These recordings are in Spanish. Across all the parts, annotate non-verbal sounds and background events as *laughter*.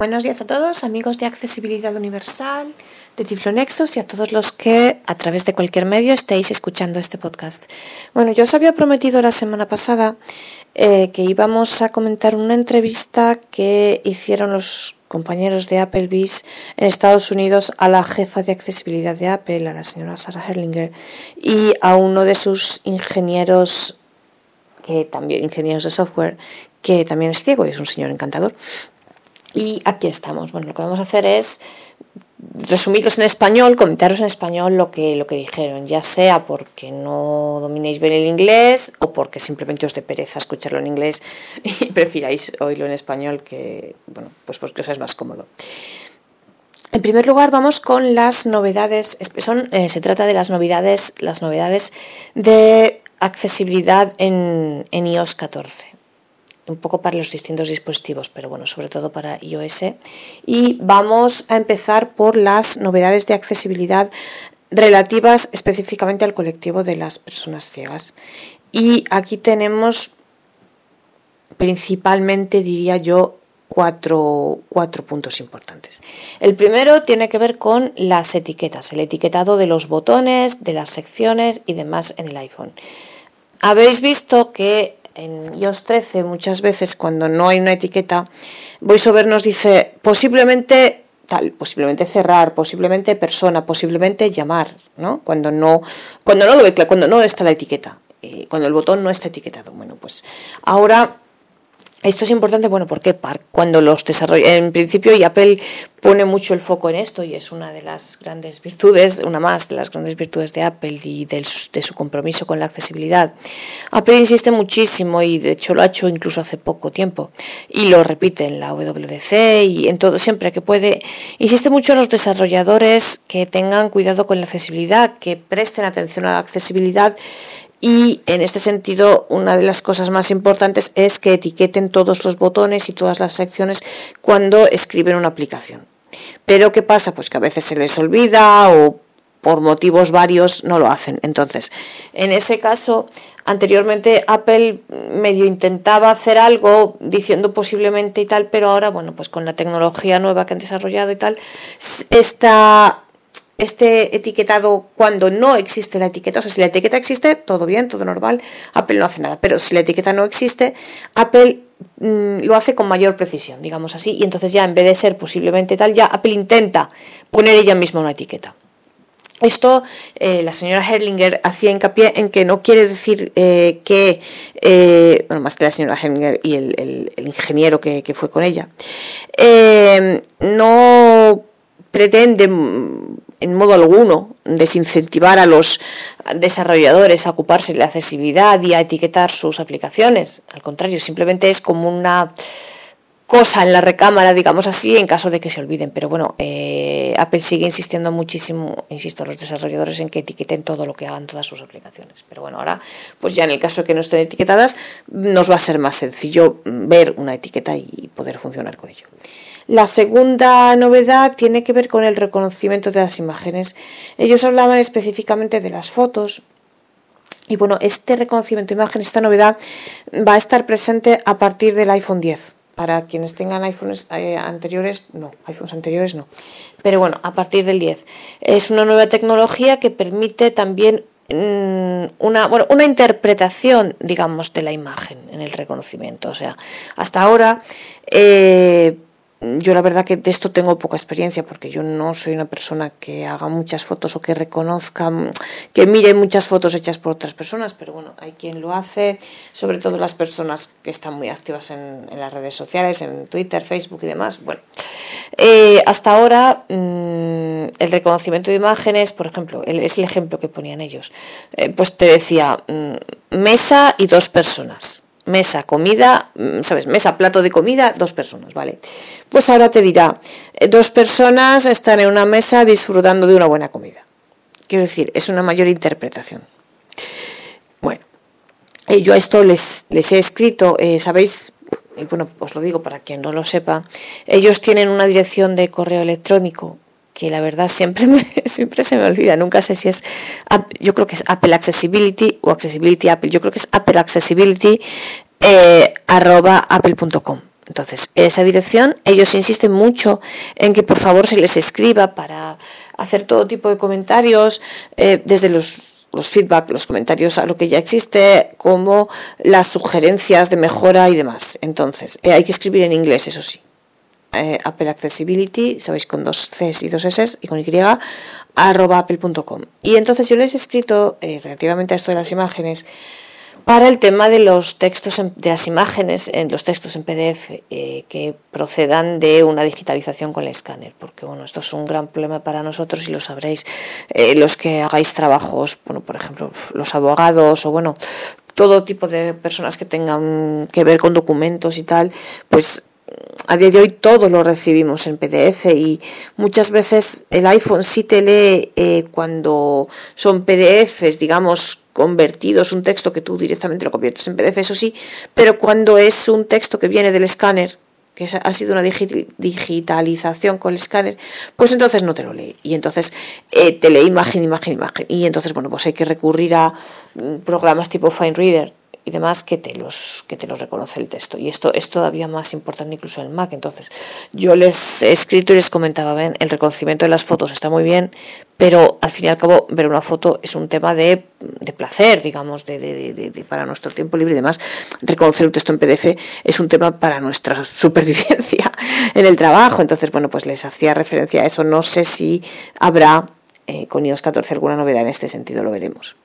Buenos días a todos, amigos de Accesibilidad Universal, de Tiflonexos y a todos los que a través de cualquier medio estéis escuchando este podcast. Bueno, yo os había prometido la semana pasada eh, que íbamos a comentar una entrevista que hicieron los compañeros de Applebee's en Estados Unidos a la jefa de accesibilidad de Apple, a la señora Sarah Herlinger, y a uno de sus ingenieros, que también ingenieros de software, que también es ciego y es un señor encantador. Y aquí estamos. Bueno, lo que vamos a hacer es resumirlos en español, comentaros en español lo que, lo que dijeron, ya sea porque no dominéis bien el inglés o porque simplemente os dé pereza escucharlo en inglés *laughs* y prefiráis oírlo en español que, bueno, pues porque os es más cómodo. En primer lugar, vamos con las novedades. Son, eh, se trata de las novedades, las novedades de accesibilidad en iOS 14 un poco para los distintos dispositivos, pero bueno, sobre todo para iOS. Y vamos a empezar por las novedades de accesibilidad relativas específicamente al colectivo de las personas ciegas. Y aquí tenemos principalmente, diría yo, cuatro, cuatro, puntos importantes. El primero tiene que ver con las etiquetas, el etiquetado de los botones, de las secciones y demás en el iPhone. Habéis visto que en iOS 13 muchas veces cuando no hay una etiqueta, VoiceOver nos dice posiblemente tal, posiblemente cerrar, posiblemente persona, posiblemente llamar, ¿no? Cuando no, cuando no lo ve, cuando no está la etiqueta, eh, cuando el botón no está etiquetado. Bueno, pues ahora esto es importante, bueno, porque cuando los desarrolla, en principio, y Apple pone mucho el foco en esto, y es una de las grandes virtudes, una más de las grandes virtudes de Apple y de su, compromiso con la accesibilidad. Apple insiste muchísimo, y de hecho lo ha hecho incluso hace poco tiempo, y lo repite en la WDC y en todo, siempre que puede, insiste mucho a los desarrolladores que tengan cuidado con la accesibilidad, que presten atención a la accesibilidad y en este sentido, una de las cosas más importantes es que etiqueten todos los botones y todas las secciones cuando escriben una aplicación. Pero ¿qué pasa? Pues que a veces se les olvida o por motivos varios no lo hacen. Entonces, en ese caso, anteriormente Apple medio intentaba hacer algo diciendo posiblemente y tal, pero ahora, bueno, pues con la tecnología nueva que han desarrollado y tal, está este etiquetado cuando no existe la etiqueta. O sea, si la etiqueta existe, todo bien, todo normal, Apple no hace nada. Pero si la etiqueta no existe, Apple mm, lo hace con mayor precisión, digamos así. Y entonces ya en vez de ser posiblemente tal, ya Apple intenta poner ella misma una etiqueta. Esto eh, la señora Herlinger hacía hincapié en que no quiere decir eh, que, eh, bueno, más que la señora Herlinger y el, ingeniero que, que, fue con ella, no pretende en modo alguno desincentivar a los desarrolladores a ocuparse de la accesibilidad y a etiquetar sus aplicaciones. Al contrario, simplemente es como una cosa en la recámara, digamos así, en caso de que se olviden. Pero bueno, eh, Apple sigue insistiendo muchísimo, insisto, a los desarrolladores en que etiqueten todo lo que hagan todas sus aplicaciones. Pero bueno, ahora, pues ya en el caso de que no estén etiquetadas, nos va a ser más sencillo ver una etiqueta y poder funcionar con ello. La segunda novedad tiene que ver con el reconocimiento de las imágenes. Ellos hablaban específicamente de las fotos. Y bueno, este reconocimiento de imágenes, esta novedad, va a estar presente a partir del iPhone 10. Para quienes tengan iPhones eh, anteriores, no, iPhones anteriores no. Pero bueno, a partir del 10. Es una nueva tecnología que permite también mm, una, bueno, una interpretación, digamos, de la imagen en el reconocimiento. O sea, hasta ahora eh, yo la verdad que de esto tengo poca experiencia porque yo no soy una persona que haga muchas fotos o que reconozca, que mire muchas fotos hechas por otras personas, pero bueno, hay quien lo hace, sobre todo las personas que están muy activas en, las redes sociales, en Twitter, Facebook y demás. Bueno, eh, hasta ahora mm, el reconocimiento de imágenes, por ejemplo, es el ejemplo que ponían ellos, eh, pues te decía mm, mesa y dos personas mesa, comida, mm, ¿sabes? Mesa, plato de comida, dos personas, ¿vale? Pues ahora te dirá, eh, dos personas están en una mesa disfrutando de una buena comida. Quiero decir, es una mayor interpretación. Bueno, eh, yo a esto les, les he escrito, eh, ¿sabéis? Y bueno, os lo digo para quien no lo sepa, ellos tienen una dirección de correo electrónico que la verdad siempre, *laughs* siempre se me olvida, nunca sé si es, yo creo que es Apple Accessibility o Accessibility Apple, yo creo que es Apple Accessibility eh, arroba apple.com. Entonces, esa dirección, ellos insisten mucho en que por favor se les escriba para hacer todo tipo de comentarios, eh, desde los, los feedback, los comentarios a lo que ya existe, como las sugerencias de mejora y demás. Entonces, eh, hay que escribir en inglés, eso sí. Eh, Apple Accessibility, sabéis, con dos Cs y dos S y con Y, arroba apple.com. Y entonces yo les he escrito, relativamente a esto de las imágenes, para el tema de los textos, de las imágenes, en los textos en PDF eh, que procedan de una digitalización con el escáner, porque bueno, esto es un gran problema para nosotros y lo sabréis eh, los que hagáis trabajos, bueno, por ejemplo, los abogados o bueno, todo tipo de personas que tengan que ver con documentos y tal, pues a día de hoy todo lo recibimos en PDF y muchas veces el iPhone sí te lee eh, cuando son PDFs, digamos, convertidos, un texto que tú directamente lo conviertes en PDF, eso sí, pero cuando es un texto que viene del escáner, que ha sido una digitalización con el escáner, pues entonces no te lo lee. Y entonces eh, te lee imagen, imagen, imagen. Y entonces, bueno, pues hay que recurrir a mm, programas tipo FineReader y demás que te los que te los reconoce el texto. Y esto es todavía más importante incluso en el Mac. Entonces yo les he escrito y les comentaba ven el reconocimiento de las fotos está muy bien pero al fin y al cabo ver una foto es un tema de, de placer digamos de, de, de, para nuestro tiempo libre y demás. Reconocer un texto en PDF es un tema para nuestra *laughs* supervivencia en el trabajo entonces bueno pues les hacía referencia a eso. No sé si habrá eh, con iOS 14 alguna novedad en este sentido, lo veremos.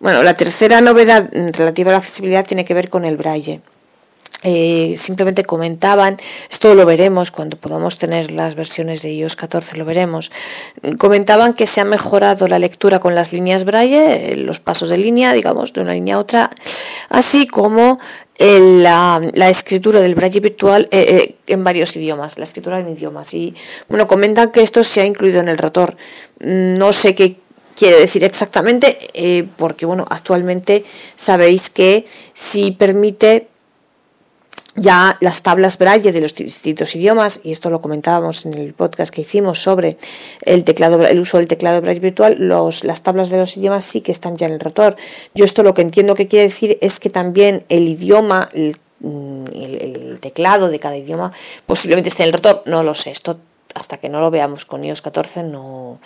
Bueno, la tercera novedad relativa a la accesibilidad tiene que ver con el braille. Eh, simplemente comentaban, esto lo veremos cuando podamos tener las versiones de iOS 14, lo veremos, comentaban que se ha mejorado la lectura con las líneas braille, los pasos de línea, digamos, de una línea a otra, así como la, escritura del braille virtual eh, eh, en varios idiomas, la escritura en idiomas. Y bueno, comentan que esto se ha incluido en el rotor. No sé qué quiere decir exactamente, porque bueno, actualmente sabéis que si permite ya las tablas braille de los distintos idiomas, y esto lo comentábamos en el podcast que hicimos sobre el teclado, el uso del teclado braille virtual, los, las tablas de los idiomas sí que están ya en el rotor. Yo esto lo que entiendo que quiere decir es que también el idioma, el, mm, el teclado de cada idioma posiblemente esté en el rotor, no lo sé, esto hasta que no lo veamos con iOS 14 no,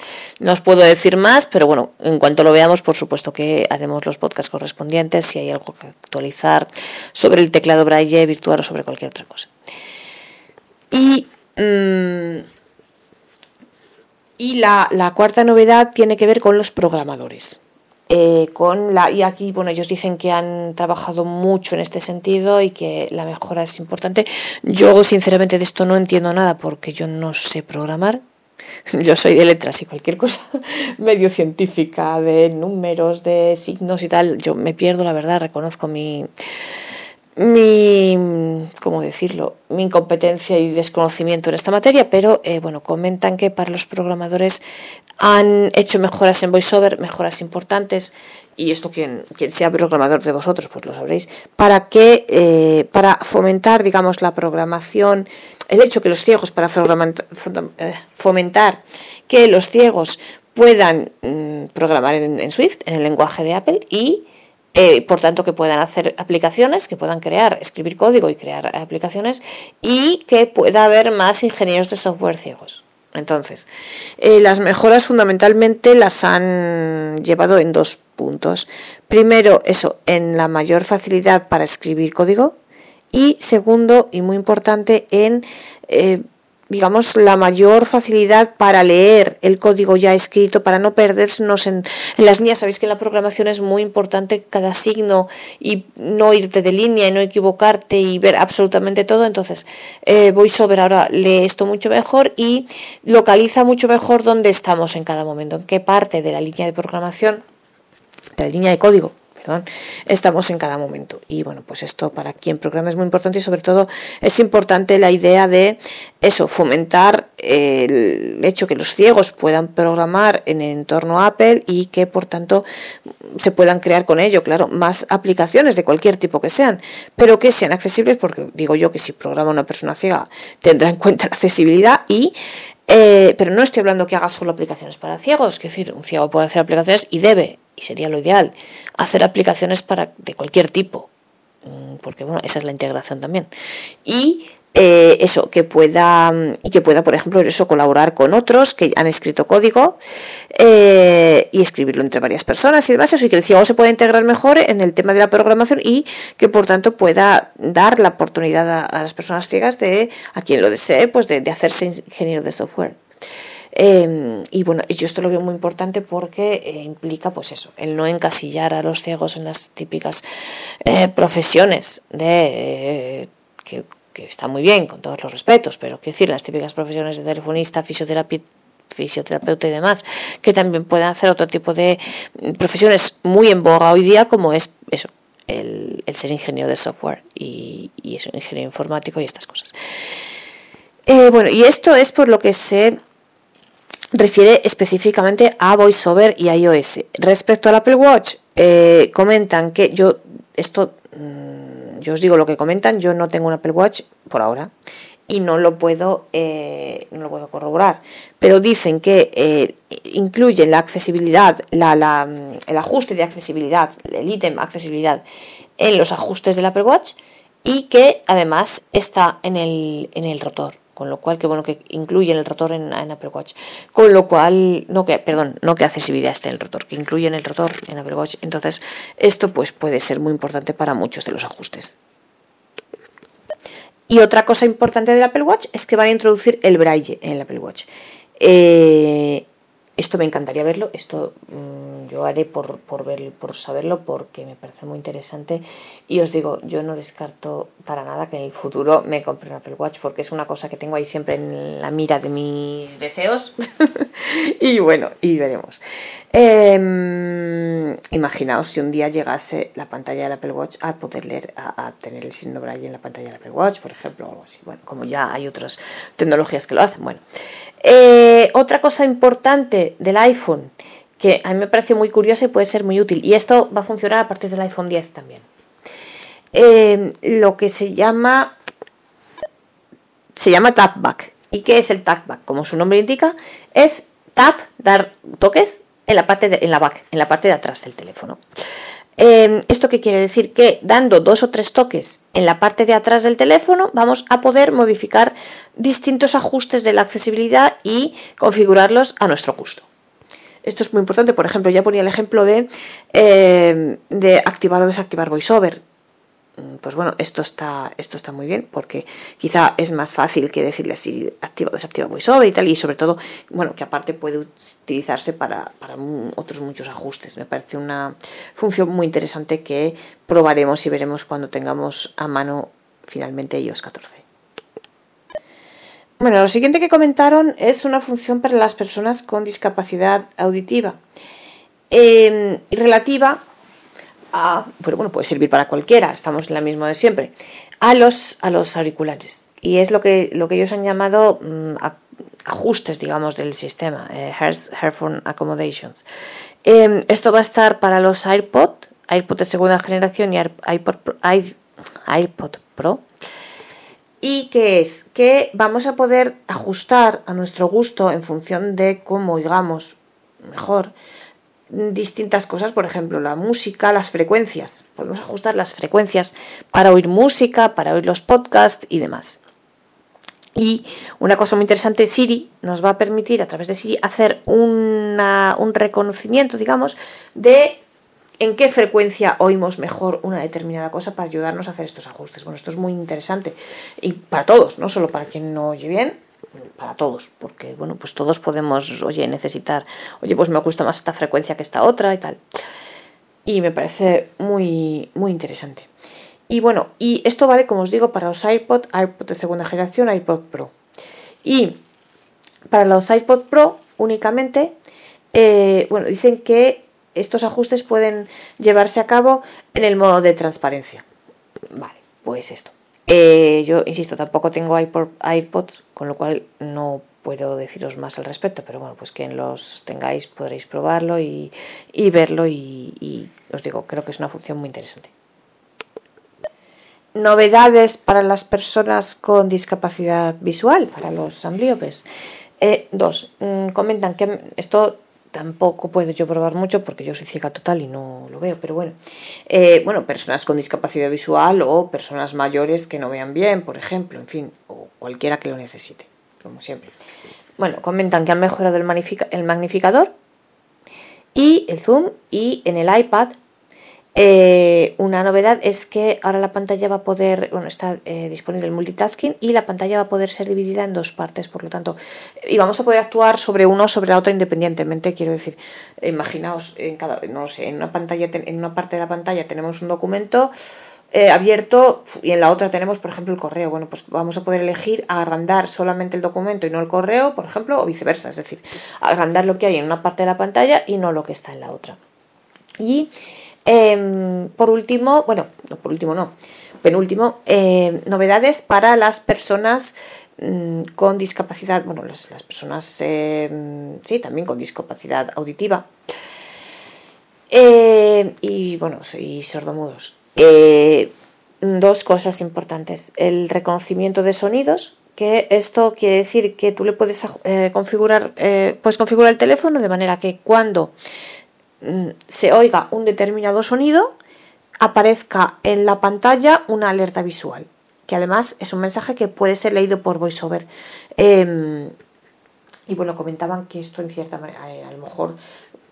os puedo decir más, pero bueno, en cuanto lo veamos, por supuesto que haremos los podcasts correspondientes si hay algo que actualizar sobre el teclado Braille virtual o sobre cualquier otra cosa. Y, mm, y la, la cuarta novedad tiene que ver con los programadores. Eh, con la, y aquí, bueno, ellos dicen que han trabajado mucho en este sentido y que la mejora es importante. Yo, sinceramente, de esto no entiendo nada porque yo no sé programar. *laughs* Yo soy de letras y cualquier cosa *laughs* medio científica, de números, de signos y tal, yo me pierdo, la verdad, reconozco mi, mi, ¿cómo decirlo? mi incompetencia y desconocimiento en esta materia, pero eh, bueno, comentan que para los programadores han hecho mejoras en VoiceOver, mejoras importantes, y esto quien, sea programador de vosotros, pues lo sabréis, para que, eh, para fomentar, digamos, la programación, el hecho que los ciegos, para eh, fomentar que los ciegos puedan mm, programar en Swift, en el lenguaje de Apple, y eh, por tanto, que puedan hacer aplicaciones, que puedan crear, escribir código y crear aplicaciones y que pueda haber más ingenieros de software ciegos. Entonces, eh, las mejoras fundamentalmente las han llevado en dos puntos. Primero, eso, en la mayor facilidad para escribir código y segundo, y muy importante, en eh, digamos, la mayor facilidad para leer el código ya escrito, para no perdernos en, las líneas. Sabéis que en la programación es muy importante cada signo y no irte de línea y no equivocarte y ver absolutamente todo. Entonces, eh, VoiceOver ahora lee esto mucho mejor y localiza mucho mejor dónde estamos en cada momento, en qué parte de la línea de programación, de la línea de código estamos en cada momento. Y bueno, pues esto para quien programa es muy importante y sobre todo es importante la idea de eso, fomentar el hecho que los ciegos puedan programar en el entorno Apple y que por tanto se puedan crear con ello, claro, más aplicaciones de cualquier tipo que sean, pero que sean accesibles porque digo yo que si programa una persona ciega tendrá en cuenta la accesibilidad y eh, pero no estoy hablando que haga solo aplicaciones para ciegos, es decir, un ciego puede hacer aplicaciones y debe y sería lo ideal, hacer aplicaciones para, de cualquier tipo, mm, porque bueno, esa es la integración también. Y eh, eso, que pueda, y que pueda, por ejemplo, eso, colaborar con otros que han escrito código eh, y escribirlo entre varias personas y demás, eso, y que el ciego se pueda integrar mejor en el tema de la programación y que por tanto pueda dar la oportunidad a, las personas ciegas de, a quien lo desee, pues de, hacerse ingeniero de software. Em, y bueno, yo esto lo veo muy importante porque eh, implica, pues eso, el no encasillar a los ciegos en las típicas profesiones de que que está muy bien, con todos los respetos, pero quiero decir, las típicas profesiones de telefonista, fisioterapeuta y demás, que también pueden hacer otro tipo de profesiones muy en boga hoy día, como es eso, el, ser ingeniero de software y, y ingeniero informático y estas cosas. Eh, bueno, y esto es por lo que se refiere específicamente a VoiceOver y iOS. Respecto al Apple Watch, eh, comentan que yo, esto mm, yo os digo lo que comentan, yo no tengo un Apple Watch por ahora y no lo puedo, eh, no lo puedo corroborar. Pero dicen que eh, incluye la accesibilidad, la, el ajuste de accesibilidad, el ítem accesibilidad en los ajustes del Apple Watch y que además está en el, en el rotor con lo cual que bueno que incluye el rotor en, Apple Watch. Con lo cual no que perdón no que accesibilidad esté en el rotor que incluye en el rotor en Apple Watch. Entonces esto pues puede ser muy importante para muchos de los ajustes. Y otra cosa importante del Apple Watch es que van a introducir el braille en el Apple Watch. Eh, esto me encantaría verlo, esto mm, yo haré por, por, ver, por saberlo porque me parece muy interesante y os digo, yo no descarto para nada que en el futuro me compre un Apple Watch porque es una cosa que tengo ahí siempre en la mira de mis deseos *laughs* y bueno, y veremos. Em, imaginaos si un día llegase la pantalla del Apple Watch a poder leer, a, tener el signo braille en la pantalla del Apple Watch, por ejemplo, o algo así. Bueno, como ya hay otras tecnologías que lo hacen. Bueno, eh, otra cosa importante del iPhone que a mí me parece muy curiosa y puede ser muy útil, y esto va a funcionar a partir del iPhone 10 también. Eh, lo que se llama se llama tapback. ¿Y qué es el tapback? Como su nombre indica, es tap, dar toques en la parte en la back, en la parte de atrás del teléfono. Em, ¿Esto qué quiere decir? Que dando dos o tres toques en la parte de atrás del teléfono vamos a poder modificar distintos ajustes de la accesibilidad y configurarlos a nuestro gusto. Esto es muy importante, por ejemplo, ya ponía el ejemplo de, em, de activar o desactivar VoiceOver. Mm, pues bueno, esto está, esto está muy bien porque quizá es más fácil que decirle así activa o desactiva VoiceOver y tal, y sobre todo, bueno, que aparte puede utilizarse para, otros muchos ajustes. Me parece una función muy interesante que probaremos y veremos cuando tengamos a mano finalmente iOS 14. Bueno, lo siguiente que comentaron es una función para las personas con discapacidad auditiva eh, relativa pero bueno, puede servir para cualquiera, estamos en la misma de siempre, a los, a los auriculares. Y es lo que, lo que ellos han llamado mm, ajustes, digamos, del sistema, eh, Accommodations. Em, esto va a estar para los AirPod, AirPod de segunda generación y iPod, iPod Pro. ¿Y qué es? Que vamos a poder ajustar a nuestro gusto en función de cómo oigamos mejor distintas cosas, por ejemplo, la música, las frecuencias. Podemos ajustar las frecuencias para oír música, para oír los podcasts y demás. Y una cosa muy interesante, Siri nos va a permitir a través de Siri hacer un reconocimiento, digamos, de en qué frecuencia oímos mejor una determinada cosa para ayudarnos a hacer estos ajustes. Bueno, esto es muy interesante y para todos, no solo para quien no oye bien, para todos, porque bueno, pues todos podemos, oye, necesitar, oye, pues me gusta más esta frecuencia que esta otra y tal. Y me parece muy, muy interesante. Y bueno, y esto vale, como os digo, para los iPod, iPod de segunda generación, iPod Pro. Y para los iPod Pro únicamente, eh, bueno, dicen que estos ajustes pueden llevarse a cabo en el modo de transparencia. Vale, pues esto. Eh, yo insisto, tampoco tengo iPods, con lo cual no puedo deciros más al respecto, pero bueno, pues quien los tengáis podréis probarlo y, verlo y, os digo, creo que es una función muy interesante. Novedades para las personas con discapacidad visual, para los ambliopes. Eh, dos, mm, comentan que esto tampoco puedo yo probar mucho porque yo soy ciega total y no lo veo, pero bueno. Eh, bueno, personas con discapacidad visual o personas mayores que no vean bien, por ejemplo, en fin, o cualquiera que lo necesite, como siempre. Bueno, comentan que han mejorado el, el magnificador y el zoom y en el iPad eh, una novedad es que ahora la pantalla va a poder, bueno, está eh, disponible el multitasking y la pantalla va a poder ser dividida en dos partes, por lo tanto, y vamos a poder actuar sobre uno o sobre la otra independientemente, quiero decir, imaginaos, en cada, no sé, en una pantalla, en una parte de la pantalla tenemos un documento eh, abierto y en la otra tenemos, por ejemplo, el correo. Bueno, pues vamos a poder elegir agrandar solamente el documento y no el correo, por ejemplo, o viceversa, es decir, agrandar lo que hay en una parte de la pantalla y no lo que está en la otra. Y Em, por último, bueno, no por último no, penúltimo, eh, novedades para las personas mm, con discapacidad, bueno, las, personas, em, sí, también con discapacidad auditiva. Eh, y bueno, y sordomudos. Eh, dos cosas importantes. El reconocimiento de sonidos, que esto quiere decir que tú le puedes configurar, puedes configurar el teléfono de manera que cuando se oiga un determinado sonido, aparezca en la pantalla una alerta visual, que además es un mensaje que puede ser leído por VoiceOver. Em, y bueno, comentaban que esto en cierta manera, eh, a lo mejor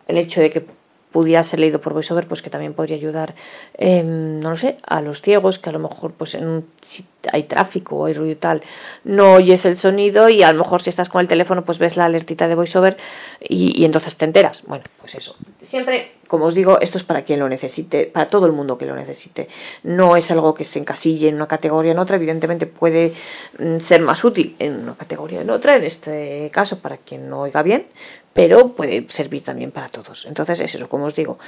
el hecho de que pudiera ser leído por VoiceOver, pues que también podría ayudar, em, no lo sé, a los ciegos, que a lo mejor pues en si hay tráfico o hay ruido y tal, no oyes el sonido y a lo mejor si estás con el teléfono pues ves la alertita de VoiceOver y, y entonces te enteras. Bueno, pues eso. Siempre, como os digo, esto es para quien lo necesite, para todo el mundo que lo necesite. No es algo que se encasille en una categoría o en otra, evidentemente puede mm, ser más útil en una categoría o en otra, en este caso para quien no oiga bien, pero puede servir también para todos. Entonces es eso, como os digo,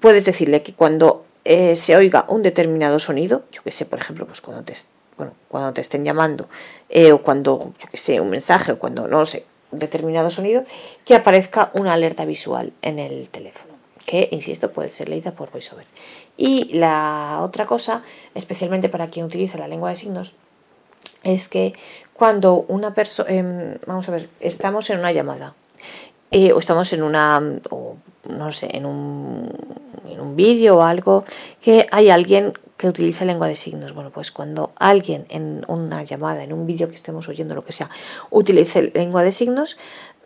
puedes decirle que cuando eh, se oiga un determinado sonido, yo que sé, por ejemplo, pues cuando te, bueno, cuando te estén llamando, eh, o cuando, yo que sé, un mensaje, o cuando, no sé, un determinado sonido, que aparezca una alerta visual en el teléfono, que, insisto, puede ser leída por VoiceOver. Y la otra cosa, especialmente para quien utiliza la lengua de signos, es que cuando una persona, em, vamos a ver, estamos en una llamada eh, o estamos en una, no sé, en un, en un vídeo o algo, que hay alguien que utiliza lengua de signos. Bueno, pues cuando alguien en una llamada, en un vídeo que estemos oyendo, lo que sea, utilice lengua de signos,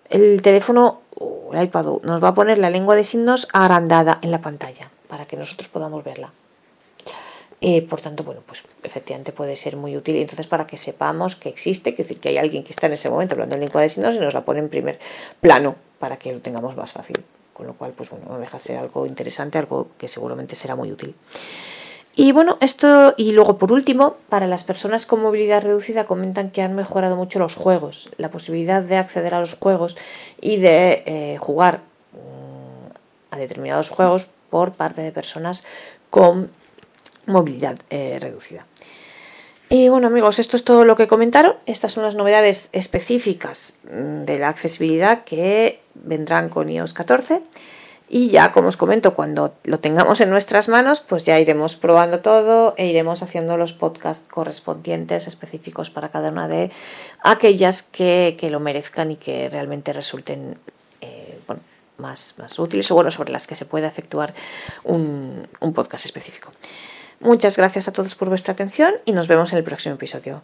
el teléfono o el iPad nos va a poner la lengua de signos agrandada en la pantalla para que nosotros podamos verla. Eh, por tanto, bueno, pues efectivamente puede ser muy útil. Entonces, para que sepamos que existe, que decir que hay alguien que está en ese momento hablando en lengua de signos y nos la pone en primer plano para que lo tengamos más fácil. Con lo cual, pues bueno, no deja ser algo interesante, algo que seguramente será muy útil. Y bueno, esto, y luego por último, para las personas con movilidad reducida comentan que han mejorado mucho los juegos, la posibilidad de acceder a los juegos y de eh, jugar mm, a determinados juegos por parte de personas con movilidad eh, reducida. Y bueno amigos, esto es todo lo que comentaron. Estas son las novedades específicas mm, de la accesibilidad que vendrán con iOS 14. Y ya, como os comento, cuando lo tengamos en nuestras manos, pues ya iremos probando todo e iremos haciendo los podcasts correspondientes específicos para cada una de aquellas que, lo merezcan y que realmente resulten eh, más, más útiles o bueno, sobre las que se pueda efectuar un podcast específico. Muchas gracias a todos por vuestra atención y nos vemos en el próximo episodio.